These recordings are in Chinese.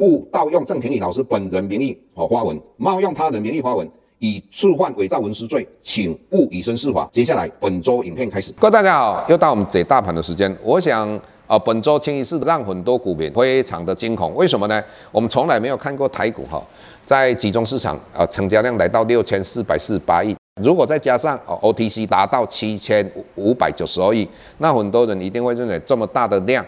勿盗用郑庭理老师本人名义和发文，冒用他人名义发文，以触犯伪造文书罪，请勿以身试法。接下来本周影片开始。各位大家好，又到我们解大盘的时间。我想啊，本周清一色让很多股民非常的惊恐。为什么呢？我们从来没有看过台股哈，在集中市场啊，成交量来到六千四百四十八亿，如果再加上哦 OTC 达到七千五百九十二亿，那很多人一定会认为这么大的量。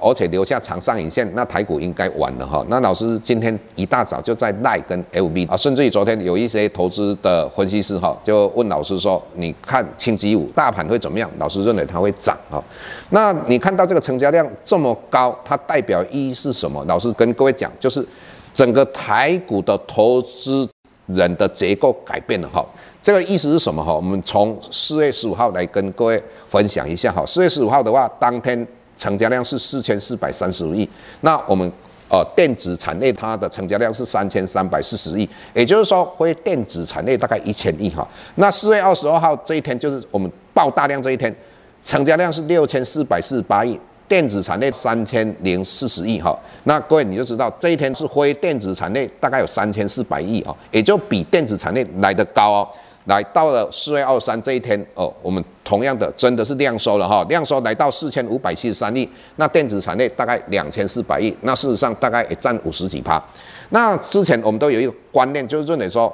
而且留下长上影线，那台股应该完了哈。那老师今天一大早就在奈跟 FB 啊，甚至于昨天有一些投资的分析师哈，就问老师说：“你看星期五大盘会怎么样？”老师认为它会涨哈。那你看到这个成交量这么高，它代表意义是什么？老师跟各位讲，就是整个台股的投资人的结构改变了哈。这个意思是什么哈？我们从四月十五号来跟各位分享一下哈。四月十五号的话，当天。成交量是四千四百三十五亿，那我们呃电子产业它的成交量是三千三百四十亿，也就是说，非电子产业大概一千亿哈。那四月二十二号这一天就是我们爆大量这一天，成交量是六千四百四十八亿，电子产业三千零四十亿哈。那各位你就知道这一天是非电子产业大概有三千四百亿啊，也就比电子产业来得高哦。来到了四月二十三这一天哦，我们同样的真的是量缩了哈，量缩来到四千五百七十三亿，那电子产业大概两千四百亿，那事实上大概也占五十几趴。那之前我们都有一个观念，就是认为说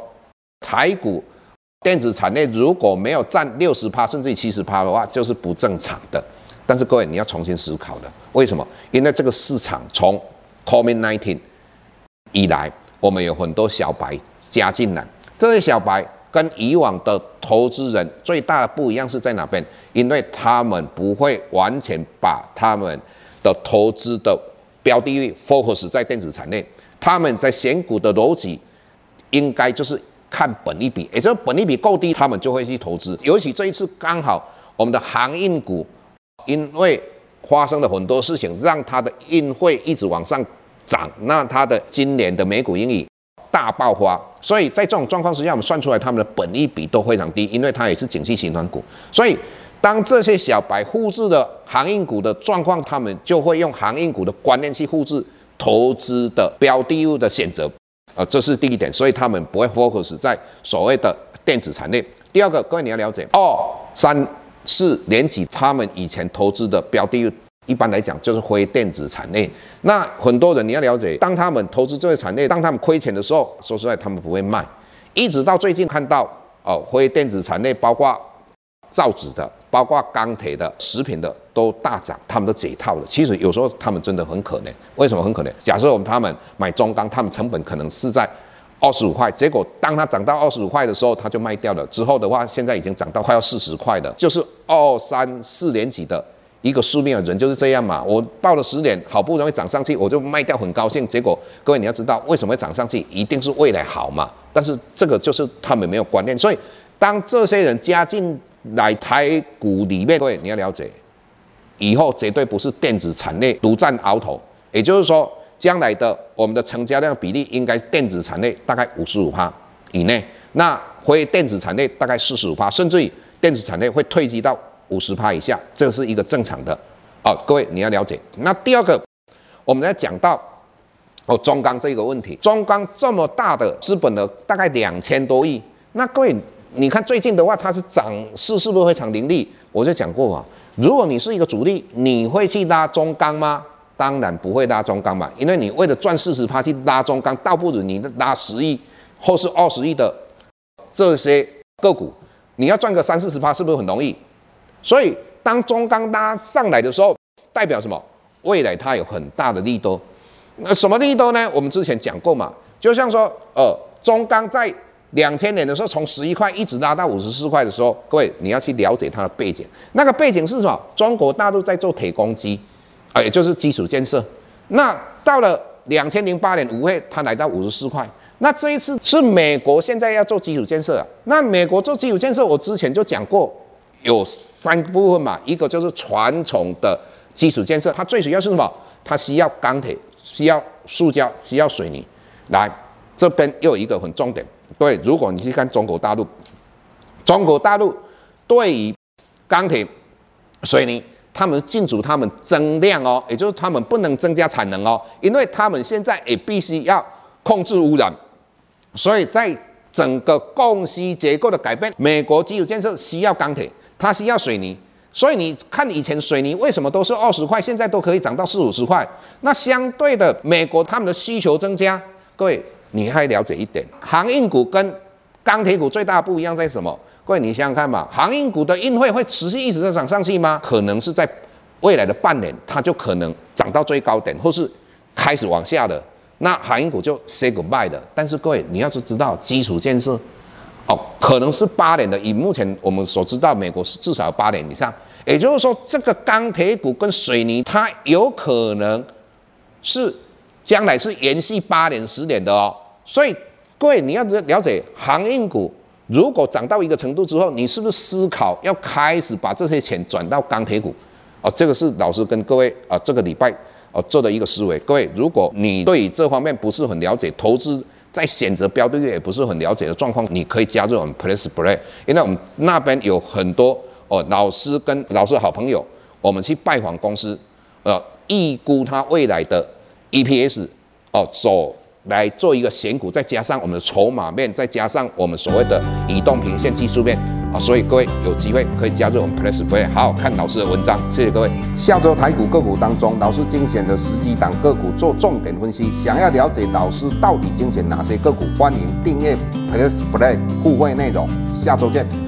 台股电子产业如果没有占六十趴甚至于七十趴的话，就是不正常的。但是各位你要重新思考的，为什么？因为这个市场从 COVID-19 以来，我们有很多小白加进来，这些小白。跟以往的投资人最大的不一样是在哪边？因为他们不会完全把他们的投资的标的域 focus 在电子产业，他们在选股的逻辑应该就是看本利比，也就是本利比够低，他们就会去投资。尤其这一次刚好我们的航运股，因为发生了很多事情，让它的运费一直往上涨，那它的今年的每股盈余大爆发。所以在这种状况之下，我们算出来他们的本益比都非常低，因为它也是景气循环股。所以当这些小白复制的航运股的状况，他们就会用航运股的观念去复制投资的标的物的选择，呃，这是第一点。所以他们不会 focus 在所谓的电子产业。第二个，各位你要了解，二三四年级他们以前投资的标的物。一般来讲，就是非电子产业。那很多人你要了解，当他们投资这些产业，当他们亏钱的时候，说实在，他们不会卖。一直到最近看到，哦，非电子产业包括造纸的、包括钢铁的、食品的都大涨，他们都解套了。其实有时候他们真的很可怜。为什么很可怜？假设我们他们买中钢，他们成本可能是在二十五块，结果当它涨到二十五块的时候，他就卖掉了。之后的话，现在已经涨到快要四十块了，就是二三四年级的。一个宿命的人就是这样嘛，我抱了十年，好不容易涨上去，我就卖掉，很高兴。结果各位你要知道，为什么会涨上去？一定是未来好嘛。但是这个就是他们没有观念，所以当这些人加进来台股里面，各位你要了解，以后绝对不是电子产业独占鳌头。也就是说，将来的我们的成交量比例应该电子产业大概五十五趴以内，那非电子产业大概四十五趴，甚至于电子产业会退居到。五十趴以下，这是一个正常的，哦，各位你要了解。那第二个，我们在讲到哦中钢这个问题，中钢这么大的资本的，大概两千多亿。那各位，你看最近的话，它是涨势是不是非常凌厉？我就讲过啊，如果你是一个主力，你会去拉中钢吗？当然不会拉中钢嘛，因为你为了赚四十趴去拉中钢，倒不如你拉十亿或是二十亿的这些个股，你要赚个三四十趴，是不是很容易？所以，当中钢拉上来的时候，代表什么？未来它有很大的利多。那什么利多呢？我们之前讲过嘛，就像说，呃，中钢在两千年的时候，从十一块一直拉到五十四块的时候，各位你要去了解它的背景。那个背景是什么？中国大陆在做铁公鸡，啊，也就是基础建设。那到了两千零八年五月，它来到五十四块。那这一次是美国现在要做基础建设啊。那美国做基础建设，我之前就讲过，有三个部分嘛，一个就是传统的基础建设，它最主要是什么？它需要钢铁，需要塑胶，需要水泥。来，这边又有一个很重点，对，如果你去看中国大陆，中国大陆对于钢铁、水泥，他们禁止他们增量哦，也就是他们不能增加产能哦，因为他们现在也必须要控制污染，所以在整个供需结构的改变，美国基础建设。需要钢铁，它需要水泥，所以你看以前水泥为什么都是二十块，现在都可以涨到四五十块？那相对的，美国他们的需求增加，各位你还了解一点，航运股跟钢铁股最大不一样在什么？各位，你想想看嘛，航运股的运费会持续一直在涨上去吗？可能是在未来的半年，它就可能涨到最高点，或是开始往下的，那航运股就 say goodbye 的。但是各位，你要是知道基础建设，哦，可能是八年的，以目前我们所知道，美国是至少八年以上。也就是说，这个钢铁股跟水泥，它有可能是将来是延续八年、十年的哦。所以各位，你要了解航运股。如果涨到一个程度之后，你是不是思考要开始把这些钱转到钢铁股？哦，这个是老师跟各位啊、这个礼拜哦做的一个思维。各位，如果你对这方面不是很了解，投资在选择标的也不是很了解的状况，你可以加入我们 Place Play，因为我们那边有很多哦老师跟老师好朋友，我们去拜访公司，呃，预估它未来的 EPS 哦走。来做一个选股，再加上我们的筹码面，再加上我们所谓的移动平线技术面啊，所以各位有机会可以加入我们 PressPlay，好好看老师的文章，谢谢各位。下周台股个股当中，老师精选的十几档个股做重点分析，想要了解老师到底精选哪些个股，欢迎订阅 PressPlay 互惠内容，下周见。